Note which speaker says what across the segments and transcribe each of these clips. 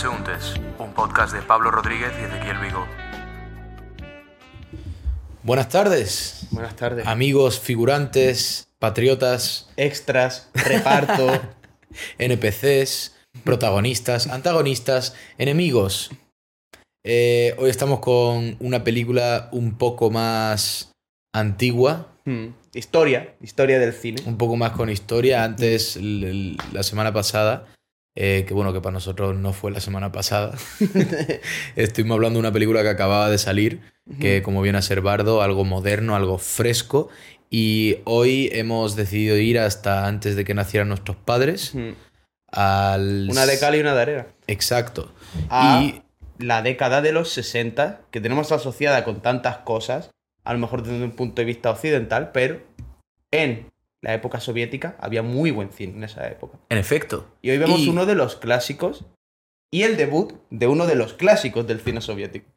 Speaker 1: Transeúntes, un podcast de Pablo Rodríguez y Ezequiel Vigo.
Speaker 2: Buenas tardes,
Speaker 3: Buenas tardes.
Speaker 2: amigos, figurantes, patriotas,
Speaker 3: Extras, reparto.
Speaker 2: NPCs, protagonistas, antagonistas, enemigos. Eh, hoy estamos con una película un poco más antigua,
Speaker 3: Hmm. Historia, historia del cine.
Speaker 2: un poco más con historia. Antes, la semana pasada, eh, que bueno, que para nosotros no fue la semana pasada, estuvimos hablando de una película que acababa de salir, que como viene a ser Bardo, algo moderno, algo fresco. Y hoy hemos decidido ir hasta antes de que nacieran nuestros padres. Al...
Speaker 3: Una de cal y una de arena.
Speaker 2: Exacto.
Speaker 3: A
Speaker 2: Y
Speaker 3: la década de los 60, que tenemos asociada con tantas cosas, a lo mejor desde un punto de vista occidental, pero en la época soviética había muy buen cine en esa época.
Speaker 2: en efecto.
Speaker 3: Y hoy vemos
Speaker 2: Y-
Speaker 3: uno de los clásicos y el debut de uno de los clásicos del cine soviético.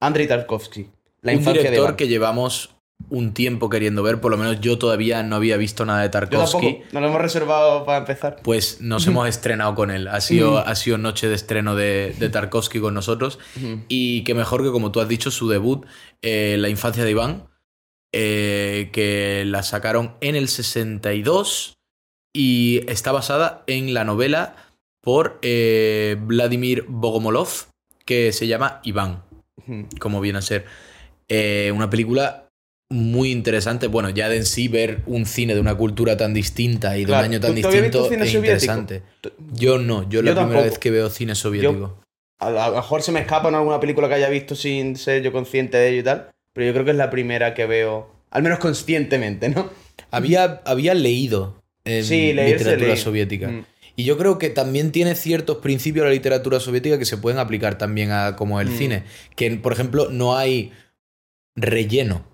Speaker 3: Andrei Tarkovsky. La
Speaker 2: un
Speaker 3: infancia
Speaker 2: director que llevamos un tiempo queriendo ver, por lo menos yo todavía no había visto nada de
Speaker 3: Yo
Speaker 2: Tarkovsky.
Speaker 3: nos lo hemos reservado para empezar.
Speaker 2: Pues nos hemos estrenado con él. Ha sido, ha sido noche de estreno de, de Tarkovsky con nosotros. Y que mejor que, como tú has dicho, su debut, eh, La infancia de Iván, eh, que la sacaron en el 62 y está basada en la novela por eh, Vladimir Bogomolov, que se llama Iván, como viene a ser. Eh, una película muy interesante. Bueno, ya de en sí ver un cine de una cultura tan distinta y de
Speaker 3: Claro,
Speaker 2: un año
Speaker 3: ¿tú-
Speaker 2: tan distinto
Speaker 3: cine
Speaker 2: es interesante. Yo no, yo, la
Speaker 3: Yo
Speaker 2: primera
Speaker 3: tampoco.
Speaker 2: vez que veo cine soviético.
Speaker 3: A a lo mejor se me escapa en alguna película que haya visto sin ser yo consciente de ello y tal, pero yo creo que es la primera que veo, al menos conscientemente, ¿no?
Speaker 2: Había, había leído en
Speaker 3: Sí,
Speaker 2: literatura
Speaker 3: leí.
Speaker 2: soviética.
Speaker 3: Mm.
Speaker 2: Y yo creo que también tiene ciertos principios de la literatura soviética que se pueden aplicar también a como el
Speaker 3: Mm.
Speaker 2: cine. Que, por ejemplo, no hay relleno.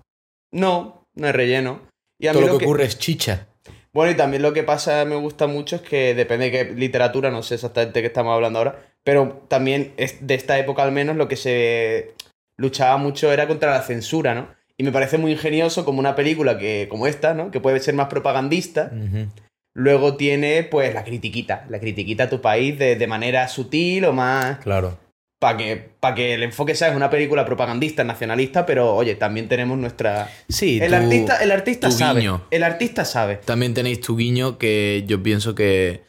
Speaker 3: No, no es relleno. Y a
Speaker 2: Todo
Speaker 3: mí
Speaker 2: lo
Speaker 3: lo
Speaker 2: que
Speaker 3: que-
Speaker 2: ocurre es chicha.
Speaker 3: Bueno, y también lo que pasa, me gusta mucho, es que depende de qué literatura, no sé exactamente qué estamos hablando ahora, pero también es de esta época al menos lo que se luchaba mucho era contra la censura, ¿no? Y me parece muy ingenioso como una película que, como esta, ¿no? Que puede ser más propagandista, luego tiene pues la critiquita, la critiquita a tu país de, de manera sutil o más...
Speaker 2: Claro.
Speaker 3: Para que, pa' que el enfoque sea es una película propagandista, nacionalista, pero oye, también tenemos nuestra...
Speaker 2: Sí,
Speaker 3: El artista, el artista sabe.
Speaker 2: guiño.
Speaker 3: El artista sabe.
Speaker 2: También tenéis tu guiño que yo pienso que,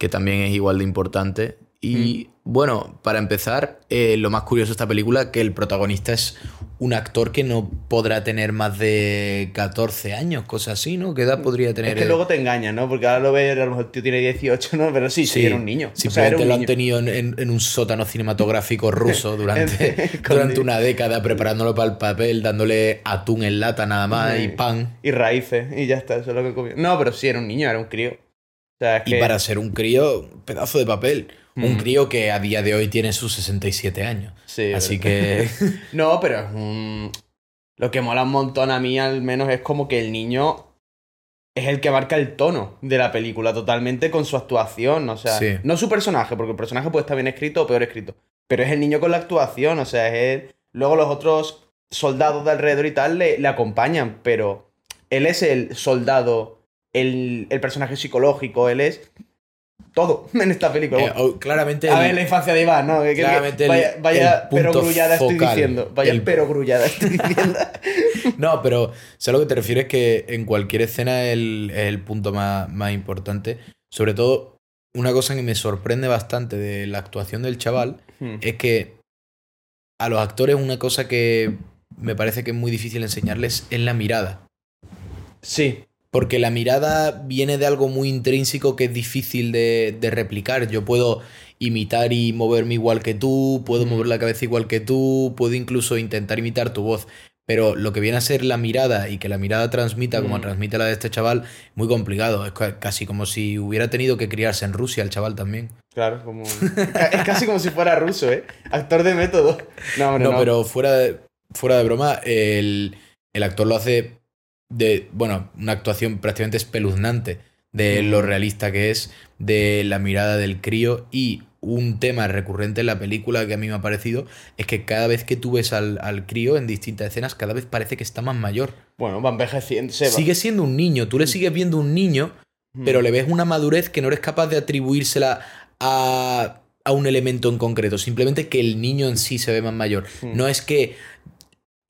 Speaker 2: que también es igual de importante. Y
Speaker 3: Mm.
Speaker 2: bueno, para empezar, eh, lo más curioso de esta película que el protagonista es un actor que no podrá tener más de 14 años, cosas así, ¿no? ¿Qué edad podría tener?
Speaker 3: Es que luego te engañan, ¿no? Porque ahora lo ves, a lo mejor el tío tiene 18, ¿no? Pero sí, sí, era un niño. O sea,
Speaker 2: Simplemente
Speaker 3: era un
Speaker 2: lo han tenido en, en- en un sótano cinematográfico ruso durante, durante una década, preparándolo para el papel, dándole atún en lata nada más y pan.
Speaker 3: Y raíces, y ya está, eso es lo que comió. No, pero sí, era un niño, era un crío. O sea, es
Speaker 2: Y para ser un crío, pedazo de papel. Un
Speaker 3: Mm.
Speaker 2: crío que a día de hoy tiene sus 67 años.
Speaker 3: Sí,
Speaker 2: Así que.
Speaker 3: No, pero es un... Lo que mola un montón a mí, al menos, es como que el niño es el que marca el tono de la película totalmente con su actuación. O sea,
Speaker 2: Sí.
Speaker 3: no su personaje, porque el personaje puede estar bien escrito o peor escrito. Pero es el niño con la actuación, o sea, es él. Luego los otros soldados de alrededor y tal le, le acompañan, pero él es el soldado, el, el personaje psicológico, él es todo en esta película.
Speaker 2: eh, oh, claramente.
Speaker 3: A
Speaker 2: el-
Speaker 3: ver, la infancia de Iván, ¿no? Que-
Speaker 2: Claramente
Speaker 3: vaya vaya pero grullada estoy diciendo. Vaya
Speaker 2: El-
Speaker 3: pero grullada estoy diciendo.
Speaker 2: No, pero sé a lo que te refieres que en cualquier escena es el, el punto más, más importante. Sobre todo, una cosa que me sorprende bastante de la actuación del chaval
Speaker 3: Hmm.
Speaker 2: es que a los actores una cosa que me parece que es muy difícil enseñarles es la mirada.
Speaker 3: Sí.
Speaker 2: Porque la mirada viene de algo muy intrínseco que es difícil de, de replicar. Yo puedo imitar y moverme igual que tú, puedo mover la cabeza igual que tú, puedo incluso intentar imitar tu voz. Pero lo que viene a ser la mirada y que la mirada transmita como
Speaker 3: Mm.
Speaker 2: transmite la de este chaval, muy complicado. Es ca- casi como si hubiera tenido que criarse en Rusia el chaval también.
Speaker 3: Claro, como. Es casi como si fuera ruso, ¿eh? Actor de método. No, hombre,
Speaker 2: No,
Speaker 3: no.
Speaker 2: pero fuera de, fuera de broma, el, el actor lo hace de, bueno, una actuación prácticamente espeluznante de
Speaker 3: Mm.
Speaker 2: lo realista que es, de la mirada del crío y un tema recurrente en la película que a mí me ha parecido es que cada vez que tú ves al, al crío en distintas escenas, cada vez parece que está más mayor.
Speaker 3: Bueno, va envejeciendo. se va.
Speaker 2: Sigue siendo un niño, tú le sigues viendo un niño,
Speaker 3: Mm.
Speaker 2: pero le ves una madurez que no eres capaz de atribuírsela a, a un elemento en concreto, simplemente que el niño en sí se ve más mayor. No es que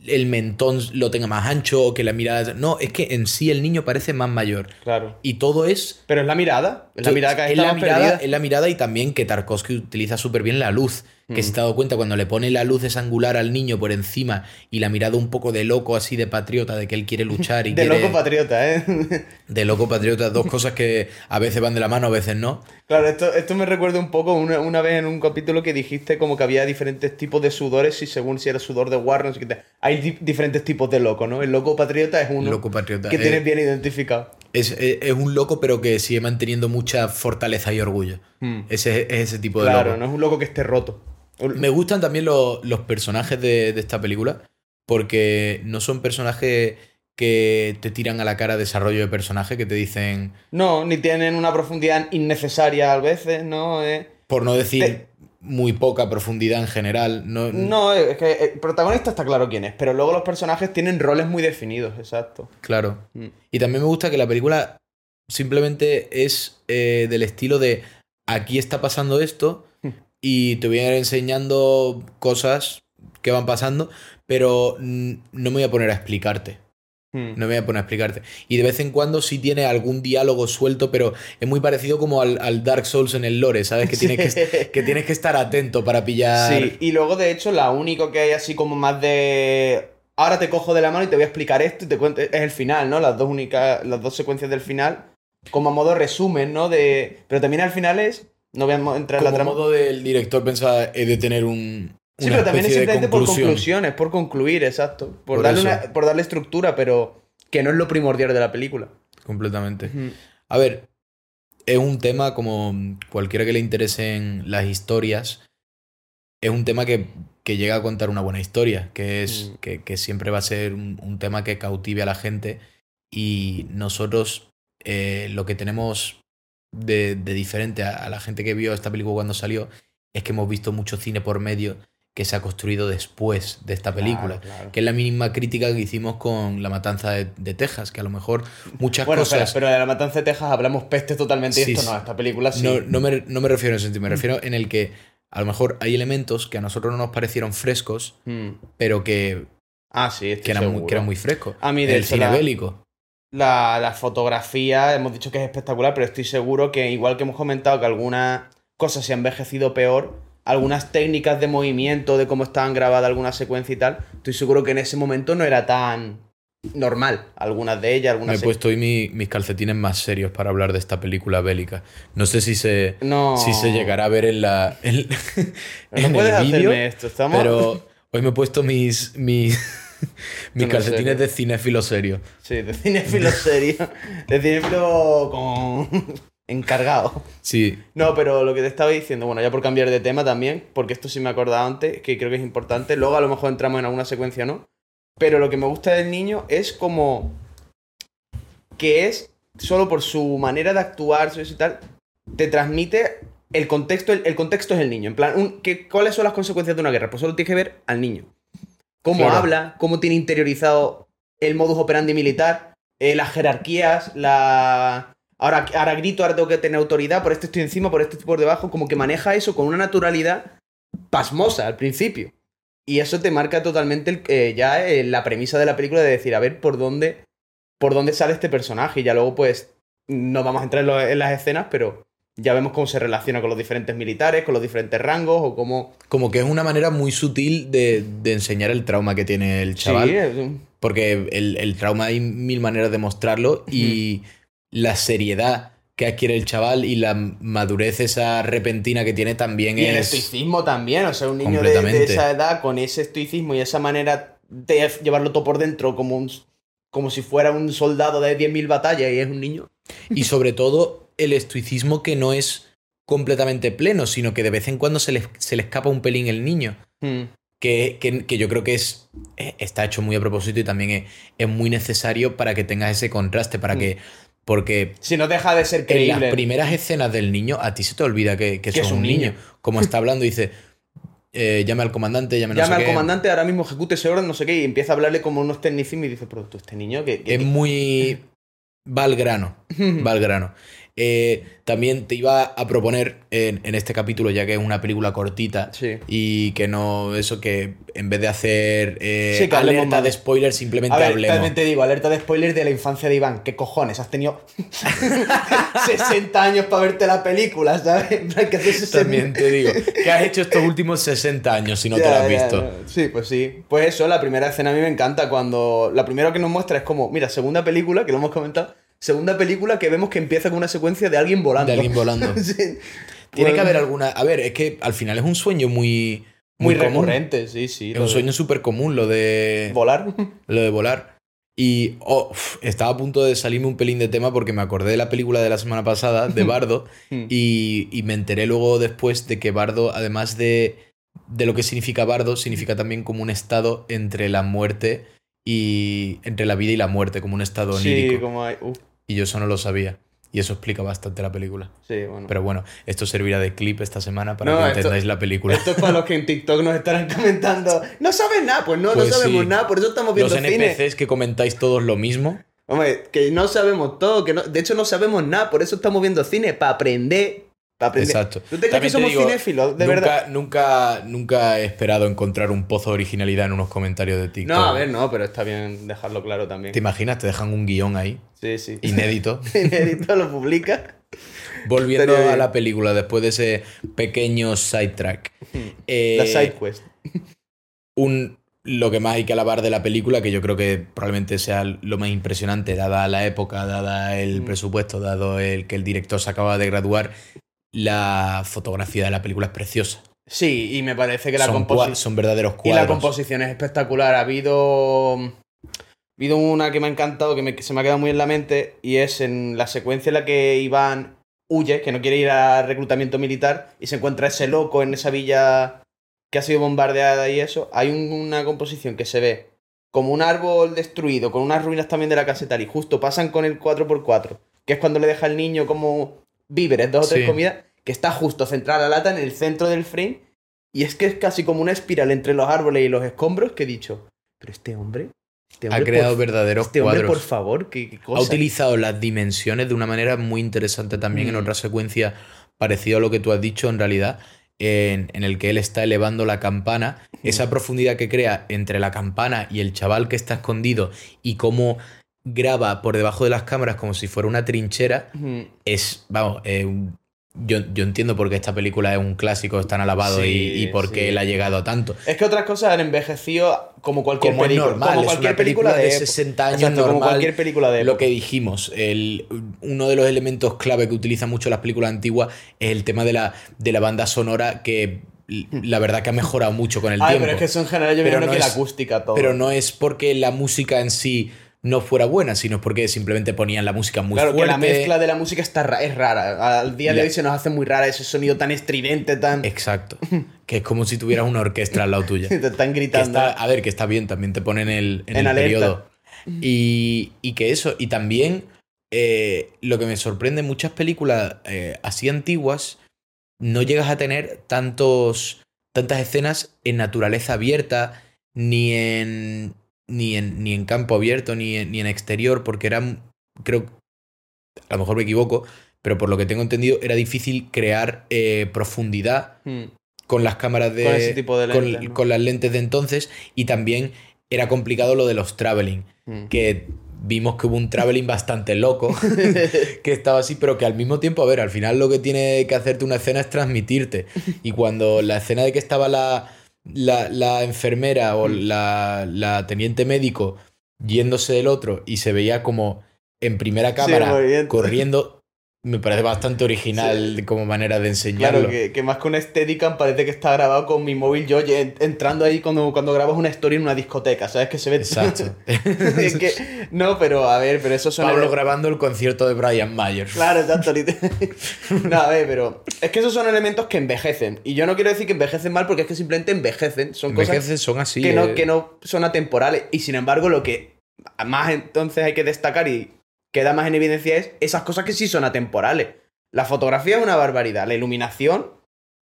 Speaker 2: el mentón lo tenga más ancho o que la mirada... No, es que en sí el niño parece más mayor.
Speaker 3: Claro.
Speaker 2: Y todo es...
Speaker 3: Pero es la mirada. Es la mirada que
Speaker 2: es la mirada, es la mirada y también que Tarkovsky utiliza súper bien la luz. Que
Speaker 3: Mm.
Speaker 2: si te has dado cuenta, cuando le pone la luz esa angular al niño por encima y la mirada un poco de loco, así de patriota, de que él quiere luchar y
Speaker 3: De
Speaker 2: quiere-
Speaker 3: loco patriota, ¿eh?
Speaker 2: De loco patriota, dos cosas que a veces van de la mano, a veces no.
Speaker 3: Claro, esto, esto me recuerda un poco una, una vez en un capítulo que dijiste como que había diferentes tipos de sudores y según si era sudor de Warren, hay di- diferentes tipos de loco, ¿no? El loco patriota es uno
Speaker 2: Loco patriota,
Speaker 3: que
Speaker 2: eh.
Speaker 3: tienes bien identificado.
Speaker 2: Es, es- es un loco, pero que sigue manteniendo mucha fortaleza y orgullo.
Speaker 3: Hmm.
Speaker 2: Ese es ese tipo de
Speaker 3: Claro,
Speaker 2: loco.
Speaker 3: no es un loco que esté roto.
Speaker 2: Me gustan también los, los personajes de, de esta película, porque no son personajes que te tiran a la cara desarrollo de personaje, que te dicen,
Speaker 3: No, ni tienen una profundidad innecesaria a veces, ¿no? Eh,
Speaker 2: por no decir
Speaker 3: Te-
Speaker 2: muy poca profundidad en general. No,
Speaker 3: No, es que el protagonista está claro quién es, pero luego los personajes tienen roles muy definidos, exacto.
Speaker 2: Claro.
Speaker 3: Mm.
Speaker 2: Y también me gusta que la película simplemente es eh, del estilo de aquí está pasando esto. Y te voy a ir enseñando cosas que van pasando, pero no me voy a poner a explicarte.
Speaker 3: Hmm.
Speaker 2: No me voy a poner a explicarte. Y de vez en cuando sí tiene algún diálogo suelto, pero es muy parecido como al, al Dark Souls en el lore, ¿sabes? Que tienes que, que tienes que estar atento para pillar.
Speaker 3: Sí, y luego de hecho la único que hay así como más de... Ahora te cojo de la mano y te voy a explicar esto y te cuento... Es el final, ¿no? Las dos únicas... Las dos secuencias del final. Como a modo resumen, ¿no? De... Pero también al final es... No voy a entrar en la trama.
Speaker 2: modo del director pensaba he de tener un.
Speaker 3: Sí,
Speaker 2: una
Speaker 3: pero también es simplemente por
Speaker 2: conclusión.
Speaker 3: conclusiones, por concluir, exacto. Por,
Speaker 2: Por
Speaker 3: darle
Speaker 2: eso.
Speaker 3: una- por darle estructura, pero que no es lo primordial de la película.
Speaker 2: Completamente. A ver, es un tema como cualquiera que le interesen las historias, es un tema que, que llega a contar una buena historia, que es
Speaker 3: Mm.
Speaker 2: que, que siempre va a ser un, un tema que cautive a la gente y nosotros eh, lo que tenemos de, de diferente a, a la gente que vio esta película cuando salió es que hemos visto mucho cine por medio que se ha construido después de esta película.
Speaker 3: Claro, claro.
Speaker 2: Que es la misma crítica que hicimos con La Matanza de, de Texas, que a lo mejor muchas
Speaker 3: Bueno,
Speaker 2: cosas...
Speaker 3: espera, pero de la matanza de Texas hablamos peste totalmente y esto no, esta película sí.
Speaker 2: No, no me, no me refiero en ese sentido, me refiero en el que a lo mejor hay elementos que a nosotros no nos parecieron frescos,
Speaker 3: Mm.
Speaker 2: pero que,
Speaker 3: Ah, sí,
Speaker 2: que, eran, muy, que eran muy frescos.
Speaker 3: A mí, de
Speaker 2: el
Speaker 3: hecho,
Speaker 2: cine
Speaker 3: la-
Speaker 2: bélico.
Speaker 3: La, la fotografía, hemos dicho que es espectacular, pero estoy seguro que, igual que hemos comentado que algunas cosas se han envejecido peor, algunas técnicas de movimiento, de cómo estaban grabadas algunas secuencias y tal, estoy seguro que en ese momento no era tan normal. Algunas de ellas,
Speaker 2: Me
Speaker 3: algunas...
Speaker 2: he puesto hoy mi- mis calcetines más serios para hablar de esta película bélica. No sé si se,
Speaker 3: No.
Speaker 2: si se llegará a ver en la en,
Speaker 3: No
Speaker 2: en
Speaker 3: puedes
Speaker 2: el
Speaker 3: hacerme esto, estamos...
Speaker 2: pero hoy me he puesto mis, mis, mis calcetines de cinéfilo serio.
Speaker 3: Sí, de cinéfilo serio. De cinéfilo con... encargado.
Speaker 2: Sí,
Speaker 3: No, pero lo que te estaba diciendo, bueno, ya por cambiar de tema también, porque esto sí me he acordado antes, que creo que es importante. Luego a lo mejor entramos en alguna secuencia o no. Pero lo que me gusta del niño es como. que es, solo por su manera de actuar, su y tal, te transmite el contexto. El, el contexto es el niño. En plan, un- que, ¿cuáles son las consecuencias de una guerra? Pues solo tienes que ver al niño. Cómo
Speaker 2: Claro.
Speaker 3: habla, cómo tiene interiorizado el modus operandi militar, eh, las jerarquías, la. Ahora, ahora grito, ahora tengo que tener autoridad, por este estoy encima, por este estoy por debajo, como que maneja eso con una naturalidad pasmosa al principio. Y eso te marca totalmente el- eh, ya eh, la premisa de la película de decir, a ver por dónde, por dónde sale este personaje. Y ya luego, pues, no vamos a entrar en, lo- en las escenas, pero ya vemos cómo se relaciona con los diferentes militares, con los diferentes rangos, o cómo.
Speaker 2: como que es una manera muy sutil de, de enseñar el trauma que tiene el chaval.
Speaker 3: Sí, es
Speaker 2: Porque el, el trauma hay mil maneras de mostrarlo y la seriedad que adquiere el chaval y la madurez esa repentina que tiene también
Speaker 3: Y el
Speaker 2: es...
Speaker 3: estoicismo también, o sea, un niño de, esa edad con ese estoicismo y esa manera de llevarlo todo por dentro como, un, como si fuera un soldado de 10.000 batallas y es un niño.
Speaker 2: Y sobre todo el estoicismo que no es completamente pleno, sino que de vez en cuando se le, se le escapa un pelín el niño.
Speaker 3: Hmm.
Speaker 2: Que, que- que yo creo que es, eh, está hecho muy a propósito y también es, es muy necesario para que tengas ese contraste, para
Speaker 3: Mm.
Speaker 2: que... Porque
Speaker 3: Si no deja de ser
Speaker 2: en
Speaker 3: creíble.
Speaker 2: las primeras escenas del niño, a ti se te olvida que, que,
Speaker 3: Que
Speaker 2: es un niño. Como está hablando, dice, eh, llame al comandante, llame no
Speaker 3: Llama
Speaker 2: sé
Speaker 3: al
Speaker 2: qué.
Speaker 3: comandante, ahora mismo ejecute ese orden, no sé qué, y empieza a hablarle como unos tecnicismos y dice, pero tú, este niño que...
Speaker 2: Es muy... va al grano, va al grano. Eh, también te iba a proponer en, en este capítulo, ya que es una película cortita
Speaker 3: Sí.
Speaker 2: y que no, eso que en vez de hacer eh,
Speaker 3: Sí,
Speaker 2: alerta de spoilers, simplemente
Speaker 3: A ver,
Speaker 2: hablemos.
Speaker 3: también te digo, alerta de spoiler de la infancia de Iván. ¿Qué cojones? Has tenido 60 años para verte la película, ¿sabes? En plan, que hace 60
Speaker 2: También te digo, ¿qué has hecho estos últimos 60 años si no te lo has
Speaker 3: ya,
Speaker 2: visto?
Speaker 3: Sí, pues sí. Pues eso, la primera escena a mí me encanta cuando... La primera que nos muestra es como, mira, segunda película, que lo hemos comentado, segunda película que vemos que empieza con una secuencia de alguien volando.
Speaker 2: De alguien volando.
Speaker 3: Sí.
Speaker 2: Tiene
Speaker 3: Pues-
Speaker 2: que haber alguna. A ver, es que al final es un sueño muy.
Speaker 3: Muy, recurrente, sí, sí.
Speaker 2: Es un
Speaker 3: de
Speaker 2: sueño súper común lo de.
Speaker 3: Volar.
Speaker 2: Lo de volar. Y oh, estaba a punto de salirme un pelín de tema porque me acordé de la película de la semana pasada, de Bardo, y, y me enteré luego después de que Bardo, además de, de lo que significa Bardo, significa también como un estado entre la muerte y. entre la vida y la muerte, como un estado
Speaker 3: Sí,
Speaker 2: onírico.
Speaker 3: como hay... uf,
Speaker 2: Y yo eso no lo sabía. Y eso explica bastante la película.
Speaker 3: sí, bueno.
Speaker 2: Pero bueno, esto servirá de clip esta semana para
Speaker 3: No,
Speaker 2: que
Speaker 3: esto-
Speaker 2: entendáis la película.
Speaker 3: Esto es para los que en TikTok nos estarán comentando. No sabes nada, pues no,
Speaker 2: Pues
Speaker 3: no sabemos
Speaker 2: sí.
Speaker 3: nada, por eso estamos
Speaker 2: Los
Speaker 3: viendo cine.
Speaker 2: NPCs que comentáis todos lo mismo.
Speaker 3: Hombre, que no sabemos todo, que no, de hecho no sabemos nada, por eso estamos viendo cine, para aprender.
Speaker 2: Exacto.
Speaker 3: ¿Tú te crees que somos
Speaker 2: digo,
Speaker 3: cinéfilos? De
Speaker 2: nunca,
Speaker 3: verdad.
Speaker 2: Nunca, nunca he esperado encontrar un pozo de originalidad en unos comentarios de TikTok.
Speaker 3: No, a ver, no, pero está bien dejarlo claro también.
Speaker 2: ¿Te imaginas? Te dejan un guion ahí,
Speaker 3: Sí, sí.
Speaker 2: inédito.
Speaker 3: Inédito lo publica.
Speaker 2: Volviendo
Speaker 3: Estaría
Speaker 2: a
Speaker 3: bien.
Speaker 2: la película, después de ese pequeño sidetrack. Eh,
Speaker 3: La side quest.
Speaker 2: un, lo que más hay que alabar de la película, que yo creo que probablemente sea lo más impresionante, dada la época, dada el
Speaker 3: Mm.
Speaker 2: presupuesto, dado el que el director se acaba de graduar, la fotografía de la película es preciosa.
Speaker 3: Sí, y me parece que la composición.
Speaker 2: son verdaderos
Speaker 3: Y la
Speaker 2: cuadros.
Speaker 3: composición es espectacular. Ha habido. Ha habido una que me ha encantado, que, me- que se me ha quedado muy en la mente, y es en la secuencia en la que Iván huye, que no quiere ir al reclutamiento militar, y se encuentra ese loco en esa villa que ha sido bombardeada y eso. Hay un- una composición que se ve como un árbol destruido, con unas ruinas también de la casa y tal, y justo pasan con el 4x4, que es cuando le deja al niño como víveres, dos o tres
Speaker 2: Sí.
Speaker 3: comidas, que está justo centrada la lata en el centro del frame, y es que es casi como una espiral entre los árboles y los escombros que he dicho, pero este hombre, este
Speaker 2: ha creado
Speaker 3: por,
Speaker 2: verdaderos
Speaker 3: este hombre, por favor, qué, qué
Speaker 2: ha
Speaker 3: cosa.
Speaker 2: utilizado las dimensiones de una manera muy interesante también en
Speaker 3: Mm.
Speaker 2: otra secuencia parecida a lo que tú has dicho en realidad, en, en el que él está elevando la campana,
Speaker 3: Mm.
Speaker 2: esa profundidad que crea entre la campana y el chaval que está escondido y cómo graba por debajo de las cámaras como si fuera una trinchera,
Speaker 3: Ujú.
Speaker 2: es, vamos, eh, un- yo, yo entiendo por qué esta película es un clásico, es tan alabado
Speaker 3: Sí,
Speaker 2: y, y por qué
Speaker 3: sí.
Speaker 2: él ha llegado a tanto.
Speaker 3: Es que otras cosas han envejecido como cualquier
Speaker 2: Como
Speaker 3: película.
Speaker 2: normal,
Speaker 3: como cualquier película,
Speaker 2: película de
Speaker 3: época.
Speaker 2: 60 años
Speaker 3: Exacto, como cualquier película de
Speaker 2: Lo
Speaker 3: época.
Speaker 2: que dijimos, el, uno de los elementos clave que utilizan mucho las películas antiguas es el tema de la, de la banda sonora que l- la verdad que ha mejorado mucho con el
Speaker 3: Ay,
Speaker 2: tiempo.
Speaker 3: pero es que eso en general yo
Speaker 2: Pero
Speaker 3: imagino
Speaker 2: no
Speaker 3: que la
Speaker 2: es-
Speaker 3: acústica todo.
Speaker 2: Pero no es porque la música en sí no fuera buena, sino porque simplemente ponían la música muy
Speaker 3: Claro,
Speaker 2: fuerte.
Speaker 3: que la mezcla de la música está ra- es rara. Al día de
Speaker 2: La-
Speaker 3: hoy se nos hace muy rara ese sonido tan estridente, tan...
Speaker 2: Exacto. que es como si tuvieras una orquesta al lado tuya.
Speaker 3: te están gritando.
Speaker 2: está, a ver, que está bien, también te ponen el, en,
Speaker 3: En
Speaker 2: el
Speaker 3: alerta.
Speaker 2: periodo. Y, y que eso, y también eh, lo que me sorprende en muchas películas eh, así antiguas, no llegas a tener tantos, tantas escenas en naturaleza abierta, ni en, ni en, ni en campo abierto, ni en, ni en exterior, porque eran, creo, a lo mejor me equivoco, pero por lo que tengo entendido, era difícil crear eh, profundidad
Speaker 3: Hmm.
Speaker 2: con las cámaras de.
Speaker 3: Con ese tipo de
Speaker 2: con-
Speaker 3: lentes, ¿no?
Speaker 2: con las lentes de entonces. Y también era complicado lo de los traveling.
Speaker 3: Hmm.
Speaker 2: Que vimos que hubo un traveling bastante loco. que estaba así, pero que al mismo tiempo, a ver, al final lo que tiene que hacerte una escena es transmitirte. Y cuando la escena de que estaba la, la, la enfermera o la, la teniente médico yéndose del otro y se veía como en primera cámara corriendo, me parece bastante original como manera de enseñarlo.
Speaker 3: Claro, que, que más que una Steadicam parece que está grabado con mi móvil yo en- entrando ahí cuando, cuando grabas una historia en una discoteca, ¿sabes? Que se ve...
Speaker 2: Exacto.
Speaker 3: Es que- no, pero a ver, pero eso son...
Speaker 2: Pablo grabando el concierto de Brian Mayer.
Speaker 3: Claro, exacto. no, a ver, pero es que esos son elementos que envejecen. Y yo no quiero decir que envejecen mal porque es que simplemente envejecen. Son cosas
Speaker 2: Envejeces son así.
Speaker 3: que, no,
Speaker 2: eh.
Speaker 3: que no son atemporales. Y sin embargo, lo que más entonces hay que destacar y queda más en evidencia es esas cosas que sí son atemporales. La fotografía es una barbaridad. La iluminación.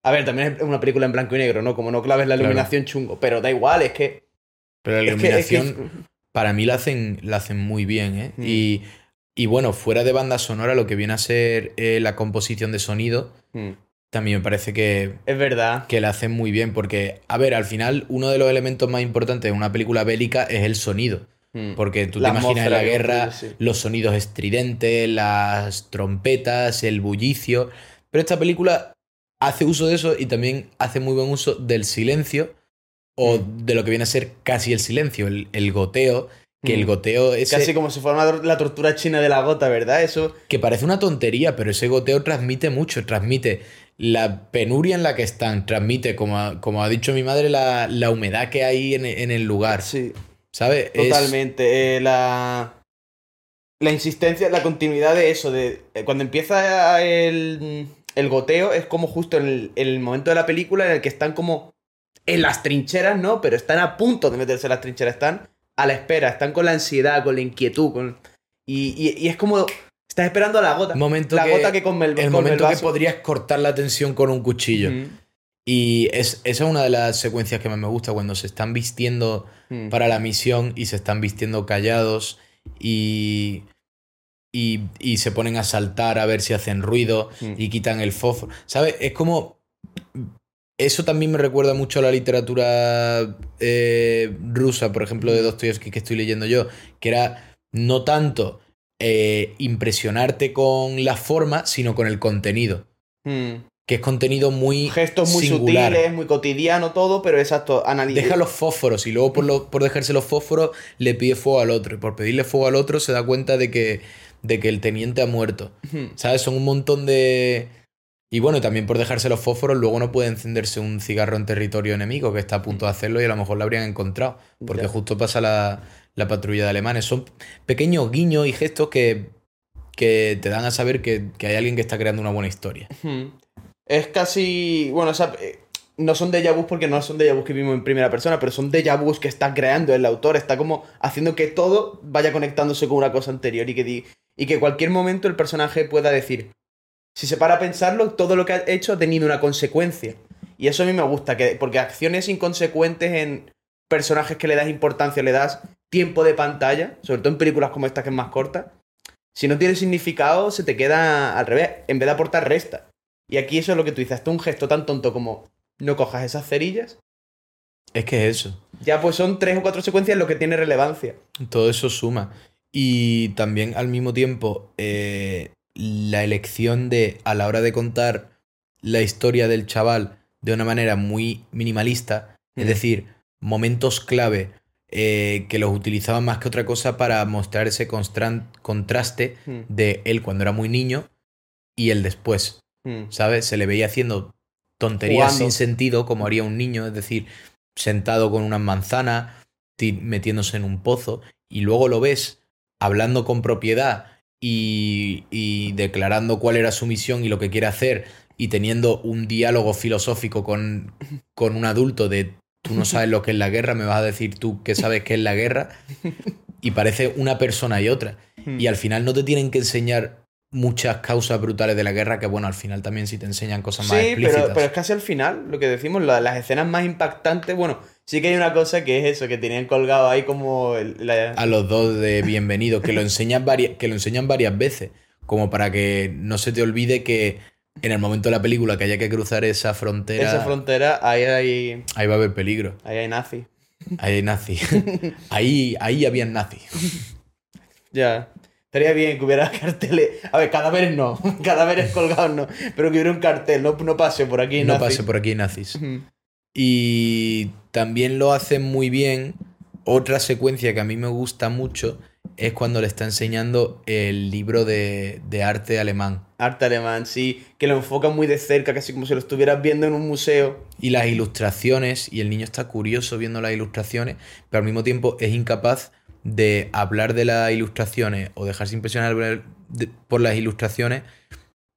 Speaker 3: A ver, también es una película en blanco y negro, ¿no? Como no claves la
Speaker 2: Claro.
Speaker 3: iluminación chungo. Pero da igual, es que.
Speaker 2: Pero la
Speaker 3: es que- es que-
Speaker 2: iluminación, para mí la hacen, la hacen muy bien, ¿eh?
Speaker 3: Mm.
Speaker 2: Y, Y bueno, fuera de banda sonora, lo que viene a ser eh, la composición de sonido,
Speaker 3: Mm.
Speaker 2: también me parece que,
Speaker 3: Es verdad.
Speaker 2: que la hacen muy bien. Porque, a ver, al final, uno de los elementos más importantes de una película bélica es el sonido.
Speaker 3: Mm.
Speaker 2: Porque tú
Speaker 3: La
Speaker 2: te imaginas en la guerra
Speaker 3: sí.
Speaker 2: los sonidos estridentes, las trompetas, el bullicio. Pero esta película hace uso de eso y también hace muy buen uso del silencio o
Speaker 3: Mm.
Speaker 2: de lo que viene a ser casi el silencio, el, el goteo. Que el
Speaker 3: Mm.
Speaker 2: goteo ese,
Speaker 3: Casi como si fuera la tortura china de la gota, ¿verdad? Eso.
Speaker 2: que parece una tontería, pero ese goteo transmite mucho, transmite la penuria en la que están, transmite, como ha, como ha dicho mi madre, la, la humedad que hay en, en el lugar,
Speaker 3: Sí.
Speaker 2: ¿Sabes? Es-
Speaker 3: Totalmente. eh, la, la insistencia, la continuidad de eso, de eh, cuando empieza el, el goteo, es como justo en el, en el momento de la película en el que están como en las trincheras, ¿no? Pero están a punto de meterse en las trincheras, están a la espera, están con la ansiedad, con la inquietud, con... Y, y- y es como... Estás esperando a la gota.
Speaker 2: Momento
Speaker 3: la
Speaker 2: que-
Speaker 3: gota que come el,
Speaker 2: el momento que podrías cortar la tensión con un cuchillo. Y es, esa es una de las secuencias que más me gusta, cuando se están vistiendo
Speaker 3: Mm.
Speaker 2: para la misión y se están vistiendo callados y, y, y se ponen a saltar a ver si hacen ruido
Speaker 3: Mm.
Speaker 2: y quitan el fósforo. ¿Sabes? Es como... Eso también me recuerda mucho a la literatura eh, rusa, por ejemplo, de Dostoyevsky que estoy leyendo yo, que era no tanto eh, impresionarte con la forma, sino con el contenido.
Speaker 3: Mm.
Speaker 2: Que es contenido muy
Speaker 3: Gestos muy
Speaker 2: singular.
Speaker 3: sutiles, muy cotidiano todo, pero exacto, analiza.
Speaker 2: Deja los fósforos y luego por, lo- por dejarse los fósforos le pide fuego al otro. Y por pedirle fuego al otro se da cuenta de que, de que el teniente ha muerto. ¿Sabes? Son un montón de... Y bueno, también por dejarse los fósforos luego no puede encenderse un cigarro en territorio enemigo que está a punto de hacerlo y a lo mejor lo habrían encontrado. Porque
Speaker 3: Ya.
Speaker 2: justo pasa la, la patrulla de alemanes. Son pequeños guiños y gestos que, que te dan a saber que, que hay alguien que está creando una buena historia.
Speaker 3: Ujú. Es casi. Bueno, o sea, eh, no son déjà vus porque no son déjà vus que vimos en primera persona, pero son déjà vus que está creando el autor. Está como haciendo que todo vaya conectándose con una cosa anterior y que, di- y que cualquier momento el personaje pueda decir. Si se para a pensarlo, todo lo que ha hecho ha tenido una consecuencia. Y eso a mí me gusta, que, porque acciones inconsecuentes en personajes que le das importancia, le das tiempo de pantalla, sobre todo en películas como esta que es más corta, si no tiene significado, se te queda al revés. En vez de aportar, resta. Y aquí eso es lo que tú dices. Hasta un gesto tan tonto como no cojas esas cerillas.
Speaker 2: Es que es eso.
Speaker 3: Ya pues son tres o cuatro secuencias lo que tiene relevancia.
Speaker 2: Todo eso suma. Y también al mismo tiempo, eh, la elección de, a la hora de contar la historia del chaval de una manera muy minimalista, es
Speaker 3: Mm.
Speaker 2: decir, momentos clave eh, que los utilizaban más que otra cosa para mostrar ese contraste
Speaker 3: Mm.
Speaker 2: de él cuando era muy niño y el después.
Speaker 3: Mm.
Speaker 2: ¿sabes? Se le veía haciendo tonterías
Speaker 3: Jugando.
Speaker 2: sin sentido, como haría un niño, es decir, sentado con unas manzanas, ti- metiéndose en un pozo, y luego lo ves hablando con propiedad y, y declarando cuál era su misión y lo que quiere hacer, y teniendo un diálogo filosófico con, con un adulto de tú no sabes lo que es la guerra, me vas a decir tú que sabes qué es la guerra, y parece una persona y otra.
Speaker 3: Mm.
Speaker 2: Y al final no te tienen que enseñar muchas causas brutales de la guerra, que bueno, al final también sí te enseñan cosas más
Speaker 3: Sí,
Speaker 2: explícitas.
Speaker 3: pero, pero es casi al final, lo que decimos, la- las escenas más impactantes, bueno, sí que hay una cosa que es eso, que tenían colgado ahí como la-
Speaker 2: A los dos de bienvenido, que lo enseñan varias, que lo enseñan varias veces, como para que no se te olvide que en el momento de la película que haya que cruzar esa frontera,
Speaker 3: esa frontera, ahí hay,
Speaker 2: ahí va a haber peligro.
Speaker 3: ahí hay nazis.
Speaker 2: Ahí hay nazis. ahí, ahí habían nazis.
Speaker 3: Ya. Estaría bien que hubiera carteles. A ver, cadáveres no. Cadáveres colgados no. Pero que hubiera un cartel. No, no pase por aquí,
Speaker 2: No
Speaker 3: nazi.
Speaker 2: pase por aquí nazis. Y también lo hacen muy bien. Otra secuencia que a mí me gusta mucho es cuando le está enseñando el libro de, de arte alemán.
Speaker 3: Arte alemán, sí. Que lo enfocan muy de cerca, casi como si lo estuvieras viendo en un museo.
Speaker 2: Y las ilustraciones, y el niño está curioso viendo las ilustraciones, pero al mismo tiempo es incapaz de hablar de las ilustraciones o dejarse impresionar por las ilustraciones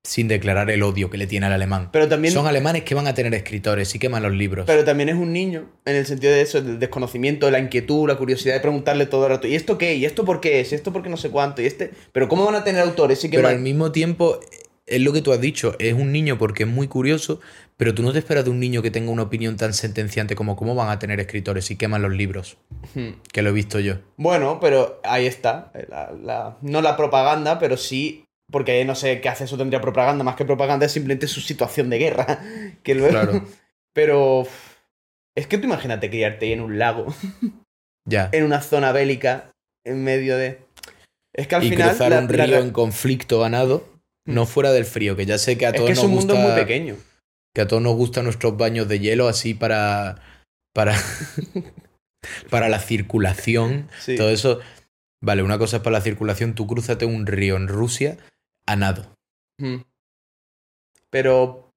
Speaker 2: sin declarar el odio que le tiene al alemán.
Speaker 3: Pero también,
Speaker 2: Son alemanes que van a tener escritores y queman los libros.
Speaker 3: pero también es un niño, en el sentido de eso, del desconocimiento, la inquietud, la curiosidad de preguntarle todo el rato. ¿Y esto qué? ¿Y esto por qué es? ¿Y esto por qué no sé cuánto? ¿Y este? Pero ¿cómo van a tener autores? Sí que
Speaker 2: Pero al mismo tiempo es lo que tú has dicho, es un niño porque es muy curioso, pero tú no te esperas de un niño que tenga una opinión tan sentenciante como cómo van a tener escritores y queman los libros, que lo he visto yo.
Speaker 3: Bueno, pero ahí está. La- la- no la propaganda, pero sí. Porque no sé qué hace eso tendría propaganda. Más que propaganda es simplemente su situación de guerra. Que luego.
Speaker 2: Claro.
Speaker 3: Pero. Es que tú imagínate criarte ahí en un lago,
Speaker 2: Ya.
Speaker 3: en una zona bélica, en medio de. Es que al
Speaker 2: y
Speaker 3: final.
Speaker 2: cruzar
Speaker 3: la-
Speaker 2: un río en conflicto ganado, no fuera del frío, que ya sé que a
Speaker 3: es
Speaker 2: todos
Speaker 3: que es
Speaker 2: nos
Speaker 3: un mundo
Speaker 2: gusta
Speaker 3: muy pequeño.
Speaker 2: que a todos nos gustan nuestros baños de hielo así para para para la circulación,
Speaker 3: Sí.
Speaker 2: todo eso. Vale, una cosa es para la circulación, tú cruzate un río en Rusia a nado.
Speaker 3: Mm. Pero.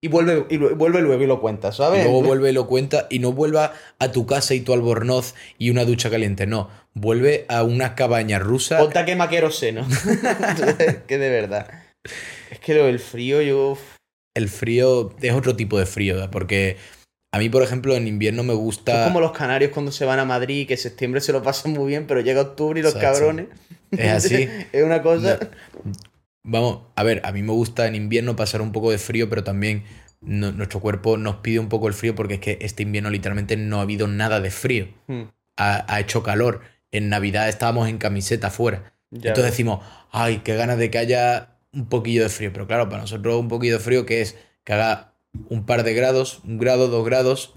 Speaker 3: Y vuelve, y vuelve luego y lo cuenta,
Speaker 2: Y
Speaker 3: ¿sabes?
Speaker 2: luego vuelve y lo cuenta y no vuelva a tu casa y tu albornoz y una ducha caliente, no. Vuelve a una cabaña rusa.
Speaker 3: Ponte a quema queroseno. Es que de verdad. Es que lo del frío, yo.
Speaker 2: El frío es otro tipo de frío, porque a mí, por ejemplo, en invierno me gusta...
Speaker 3: Es como los canarios cuando se van a Madrid, que en septiembre se lo pasan muy bien, pero llega octubre y los
Speaker 2: Exacto.
Speaker 3: cabrones.
Speaker 2: Es así.
Speaker 3: es una cosa.
Speaker 2: Vamos, a ver, a mí me gusta en invierno pasar un poco de frío, pero también no- nuestro cuerpo nos pide un poco el frío porque es que este invierno literalmente no ha habido nada de frío.
Speaker 3: Hmm,
Speaker 2: Ha, ha hecho calor. En Navidad estábamos en camiseta afuera.
Speaker 3: ya
Speaker 2: Entonces
Speaker 3: ves.
Speaker 2: decimos, ay, qué ganas de que haya un poquillo de frío. Pero claro, para nosotros un poquillo de frío que es que haga un par de grados, un grado, dos grados.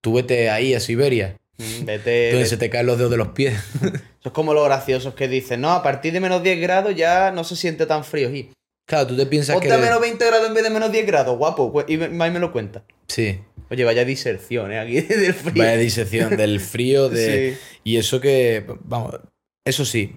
Speaker 2: Tú vete ahí a Siberia,
Speaker 3: Mm, Vete.
Speaker 2: donde se te caen los dedos de los pies.
Speaker 3: Eso es como los graciosos que dicen, no, a partir de menos 10 grados ya no se siente tan frío. Y
Speaker 2: Claro, tú te piensas
Speaker 3: ponte
Speaker 2: que...
Speaker 3: a menos 20 grados en vez de menos 10 grados, guapo. pues, Y más me lo cuenta.
Speaker 2: Sí,
Speaker 3: Oye, vaya diserción, ¿eh? Aquí del frío.
Speaker 2: vaya disección del frío, de...
Speaker 3: Sí.
Speaker 2: Y eso que, vamos, eso sí,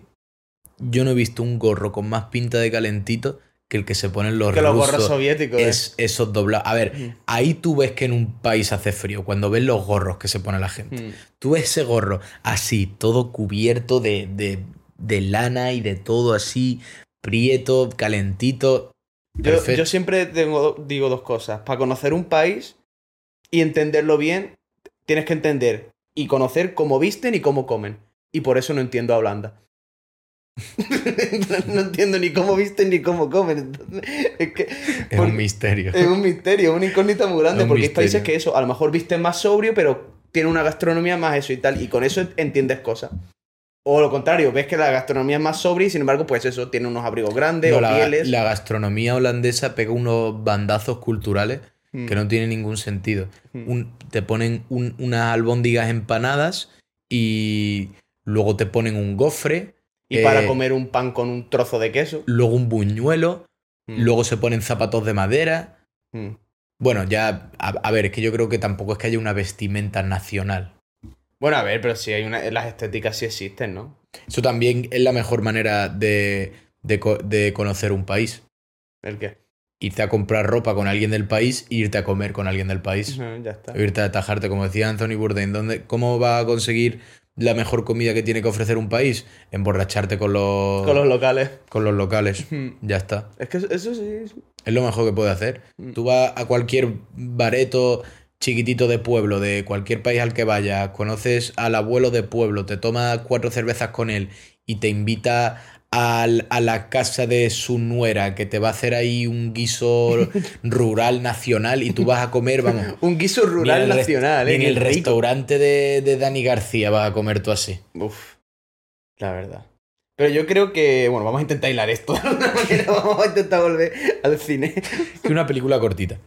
Speaker 2: yo no he visto un gorro con más pinta de calentito que el que se ponen los
Speaker 3: Que los
Speaker 2: rusos.
Speaker 3: gorros soviéticos. ¿eh?
Speaker 2: es esos doblados. A ver,
Speaker 3: Mm.
Speaker 2: ahí tú ves que en un país hace frío, cuando ves los gorros que se pone la gente.
Speaker 3: Mm.
Speaker 2: Tú ves ese gorro así, todo cubierto de, de, de lana y de todo así, prieto, calentito.
Speaker 3: Yo, yo siempre tengo, digo dos cosas. Para conocer un país y entenderlo bien, tienes que entender y conocer cómo visten y cómo comen. Y por eso no entiendo a Holanda. no entiendo ni cómo visten ni cómo comen. Entonces, es que
Speaker 2: Es
Speaker 3: por-
Speaker 2: un misterio.
Speaker 3: es un misterio, una incógnita muy grande.
Speaker 2: Es
Speaker 3: porque hay países que eso, a lo mejor visten más sobrio, pero tienen una gastronomía más eso y tal. Y con eso entiendes cosas. O lo contrario, ves que la gastronomía es más sobria y sin embargo, pues eso, tiene unos abrigos grandes
Speaker 2: No,
Speaker 3: o
Speaker 2: la,
Speaker 3: pieles.
Speaker 2: la gastronomía holandesa pega unos bandazos culturales
Speaker 3: Mm.
Speaker 2: que no tienen ningún sentido.
Speaker 3: Mm.
Speaker 2: Un- te ponen un- unas albóndigas empanadas y luego te ponen un gofre,
Speaker 3: Y para
Speaker 2: eh,
Speaker 3: comer un pan con un trozo de queso.
Speaker 2: luego un buñuelo,
Speaker 3: Mm.
Speaker 2: luego se ponen zapatos de madera.
Speaker 3: Mm.
Speaker 2: Bueno, ya, a, a ver, es que yo creo que tampoco es que haya una vestimenta nacional.
Speaker 3: Bueno, a ver, pero sí hay una. Las estéticas sí existen, ¿no?
Speaker 2: Eso también es la mejor manera de, de de conocer un país.
Speaker 3: ¿El qué?
Speaker 2: Irte a comprar ropa con alguien del país e irte a comer con alguien del país.
Speaker 3: Ya está.
Speaker 2: O irte a atajarte, como decía Anthony Bourdain. ¿dónde, ¿Cómo va a conseguir la mejor comida que tiene que ofrecer un país? Emborracharte con los,
Speaker 3: Con los locales.
Speaker 2: con los locales.
Speaker 3: Ujú.
Speaker 2: Ya está.
Speaker 3: Es que eso sí.
Speaker 2: Es lo mejor que puede hacer.
Speaker 3: Mm.
Speaker 2: Tú vas a cualquier bareto chiquitito de pueblo, de cualquier país al que vayas, conoces al abuelo de pueblo, te tomas cuatro cervezas con él y te invita al- a la casa de su nuera, que te va a hacer ahí un guiso rural nacional y tú vas a comer, vamos.
Speaker 3: Un guiso rural nacional, ¿eh?
Speaker 2: en el
Speaker 3: rico.
Speaker 2: restaurante de, de Dani García vas a comer tú así.
Speaker 3: Uf. La verdad. Pero yo creo que. Bueno, vamos a intentar hilar esto de alguna manera. Vamos a intentar volver al cine.
Speaker 2: Que una película cortita.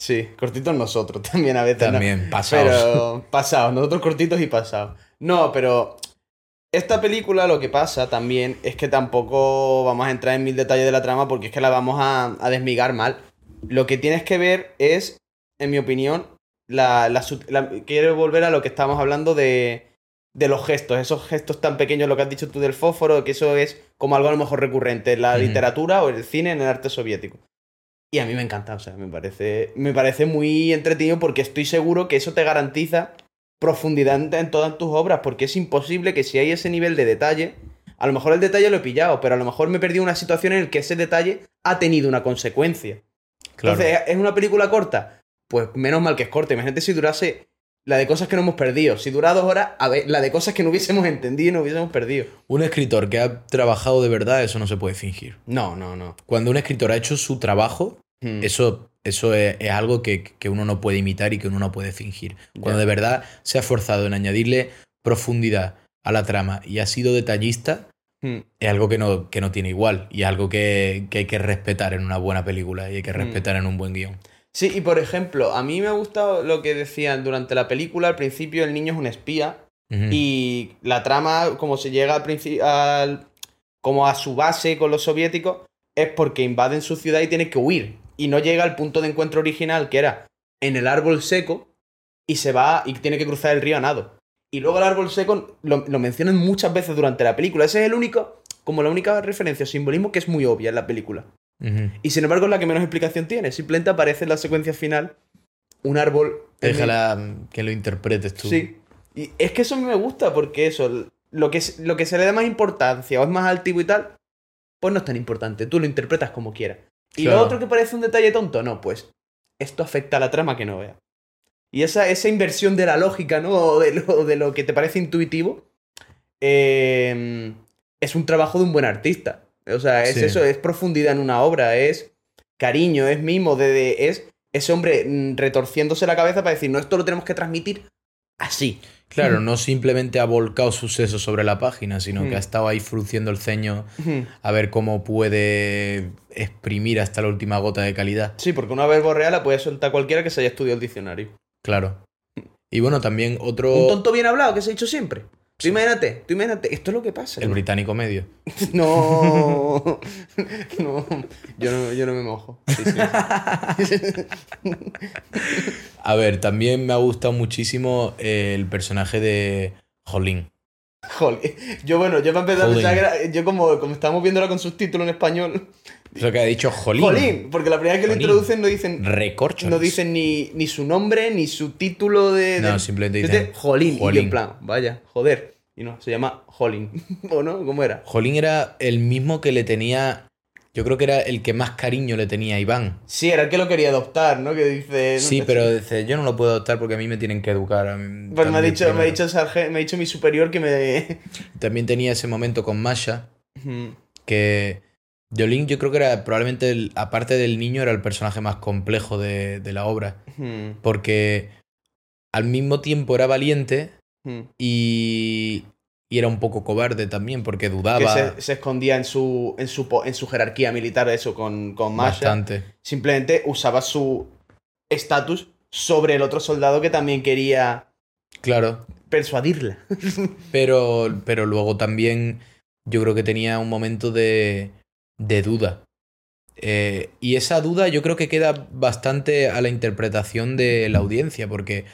Speaker 3: Sí, cortitos nosotros también a veces. ¿no?
Speaker 2: También, pasados.
Speaker 3: Pero pasados, nosotros cortitos y pasados. No, pero esta película lo que pasa también es que tampoco vamos a entrar en mil detalles de la trama porque es que la vamos a, a desmigar mal. Lo que tienes que ver es, en mi opinión, la, la sut- la- quiero volver a lo que estábamos hablando de, de los gestos, esos gestos tan pequeños, lo que has dicho tú del fósforo, que eso es como algo a lo mejor recurrente en la literatura o en el cine, en el arte soviético. Y a mí me encanta, o sea, me parece, me parece muy entretenido porque estoy seguro que eso te garantiza profundidad en, en todas tus obras, porque es imposible que si hay ese nivel de detalle, a lo mejor el detalle lo he pillado, pero a lo mejor me he perdido una situación en la que ese detalle ha tenido una consecuencia.
Speaker 2: Claro.
Speaker 3: Entonces, ¿es una película corta? Pues menos mal que es corta. Imagínate si durase La de cosas que no hemos perdido. Si dura dos horas, a ver, la de cosas que no hubiésemos entendido y no hubiésemos perdido.
Speaker 2: Un escritor que ha trabajado de verdad, eso no se puede fingir.
Speaker 3: No, no, no.
Speaker 2: Cuando un escritor ha hecho su trabajo,
Speaker 3: Hmm.
Speaker 2: eso, eso es, es algo que, que uno no puede imitar y que uno no puede fingir. Cuando de verdad se ha esforzado en añadirle profundidad a la trama y ha sido detallista,
Speaker 3: Hmm.
Speaker 2: es algo que no, que no tiene igual y es algo que, que hay que respetar en una buena película y hay que respetar en un buen guion.
Speaker 3: Sí, y por ejemplo, a mí me ha gustado lo que decían durante la película. Al principio el niño es un espía y la trama, como se llega al al como a su base con los soviéticos, es porque invaden su ciudad y tiene que huir. Y no llega al punto de encuentro original, que era en el árbol seco, y se va y tiene que cruzar el río a nado. Y luego el árbol seco lo, lo mencionan muchas veces durante la película. Ese es el único, como la única referencia o simbolismo que es muy obvia en la película. Y sin embargo es la que menos explicación tiene. Simplemente aparece en la secuencia final un árbol. el-
Speaker 2: Déjala que lo interpretes tú.
Speaker 3: Sí. Y es que eso a mí me gusta porque eso, lo que, lo que se le da más importancia o es más altivo y tal, pues no es tan importante. Tú lo interpretas como quieras. Y
Speaker 2: Claro.
Speaker 3: lo otro que parece un detalle tonto, no, pues esto afecta a la trama que no vea. Y esa, esa inversión de la lógica, ¿no? O de lo, de lo que te parece intuitivo, eh, es un trabajo de un buen artista. O sea, es
Speaker 2: Sí.
Speaker 3: eso, es profundidad en una obra, es cariño, es mimo, de, de- es ese hombre mm, retorciéndose la cabeza para decir, no, esto lo tenemos que transmitir así.
Speaker 2: Claro, no simplemente ha volcado sucesos sobre la página, sino
Speaker 3: Mm.
Speaker 2: que ha estado ahí frunciendo el ceño
Speaker 3: Ujú.
Speaker 2: a ver cómo puede exprimir hasta la última gota de calidad.
Speaker 3: Sí, porque una verbo real la puede soltar cualquiera que se haya estudiado el diccionario.
Speaker 2: Claro. Y bueno, también otro.
Speaker 3: Un tonto bien hablado que se ha dicho siempre. Tú imagínate, tú imagínate, esto es lo que pasa.
Speaker 2: El
Speaker 3: ¿no?
Speaker 2: británico medio.
Speaker 3: No, no, yo no, yo no me mojo. Sí, sí.
Speaker 2: A ver, también me ha gustado muchísimo eh, el personaje de Jolín.
Speaker 3: Joder. Yo, bueno, yo me empecé a
Speaker 2: Jolín.
Speaker 3: pensar que era, yo como, como estábamos viéndola con subtítulos en español,
Speaker 2: Eso que ha dicho Jolín.
Speaker 3: Jolín, porque la primera vez que lo
Speaker 2: Jolín.
Speaker 3: introducen no dicen,
Speaker 2: Recorcholis.
Speaker 3: no dicen ni, ni su nombre, ni su título de...
Speaker 2: No,
Speaker 3: de-
Speaker 2: simplemente
Speaker 3: Dice
Speaker 2: dicen
Speaker 3: Jolín. Y
Speaker 2: Jolín.
Speaker 3: en plan, vaya, joder. Y no, se llama Jolín. ¿O no? ¿Cómo era?
Speaker 2: Jolín era el mismo que le tenía. Yo creo que era el que más cariño le tenía a Iván.
Speaker 3: Sí, era el que lo quería adoptar, ¿no? Que dice... no
Speaker 2: Sí, pero dice, yo no lo puedo adoptar porque a mí me tienen que educar. a mí
Speaker 3: Pues me ha dicho, me ha
Speaker 2: primero".
Speaker 3: dicho, el sargen- me ha dicho mi superior que me...
Speaker 2: También tenía ese momento con Masha, que Jolín yo creo que era probablemente, el- aparte del niño, era el personaje más complejo de, de la obra.
Speaker 3: Ujú.
Speaker 2: Porque al mismo tiempo era valiente
Speaker 3: Ujú.
Speaker 2: y, y era un poco cobarde también porque
Speaker 3: que
Speaker 2: dudaba
Speaker 3: se, se escondía en su, en su, en su jerarquía militar, eso, con, con Masha.
Speaker 2: bastante.
Speaker 3: Simplemente usaba su estatus sobre el otro soldado que también quería
Speaker 2: Claro,
Speaker 3: persuadirla.
Speaker 2: pero, pero luego también yo creo que tenía un momento de, de duda. Eh, y esa duda yo creo que queda bastante a la interpretación de la audiencia, porque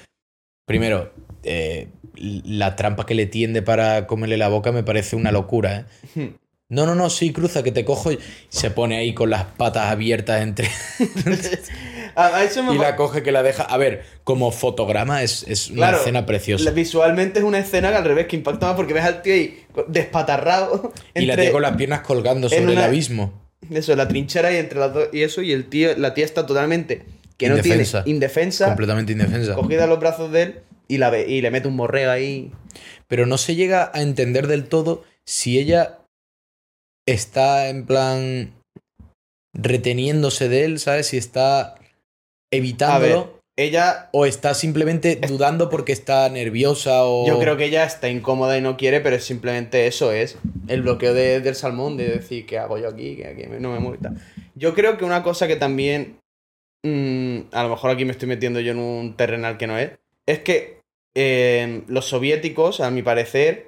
Speaker 2: primero, eh, la trampa que le tiende para comerle la boca me parece una locura. ¿eh? No, no, no, sí, cruza, que te cojo y se pone ahí con las patas abiertas entre...
Speaker 3: a, a eso me
Speaker 2: y la coge que la deja... A ver, como fotograma es, es una
Speaker 3: Claro,
Speaker 2: escena preciosa.
Speaker 3: visualmente es una escena que al revés que impacta más porque ves al tío ahí despatarrado
Speaker 2: Y la tía con las piernas colgando sobre el abismo.
Speaker 3: eso, la trinchera y entre las dos y eso y el tío, la tía está totalmente que no
Speaker 2: Indefensa.
Speaker 3: tiene indefensa,
Speaker 2: Completamente indefensa.
Speaker 3: cogida a los brazos de él y la ve y le mete un morreo ahí.
Speaker 2: Pero no se llega a entender del todo si ella está en plan reteniéndose de él, ¿sabes? Si está evitándolo
Speaker 3: ella
Speaker 2: o está simplemente dudando porque está nerviosa o...
Speaker 3: Yo creo que ella está incómoda y no quiere, pero es simplemente eso es el bloqueo de- del salmón, de decir, ¿qué hago yo aquí? Que aquí no me tal. Yo creo que una cosa que también, mm, a lo mejor aquí me estoy metiendo yo en un terrenal que no es, es que eh, los soviéticos, a mi parecer,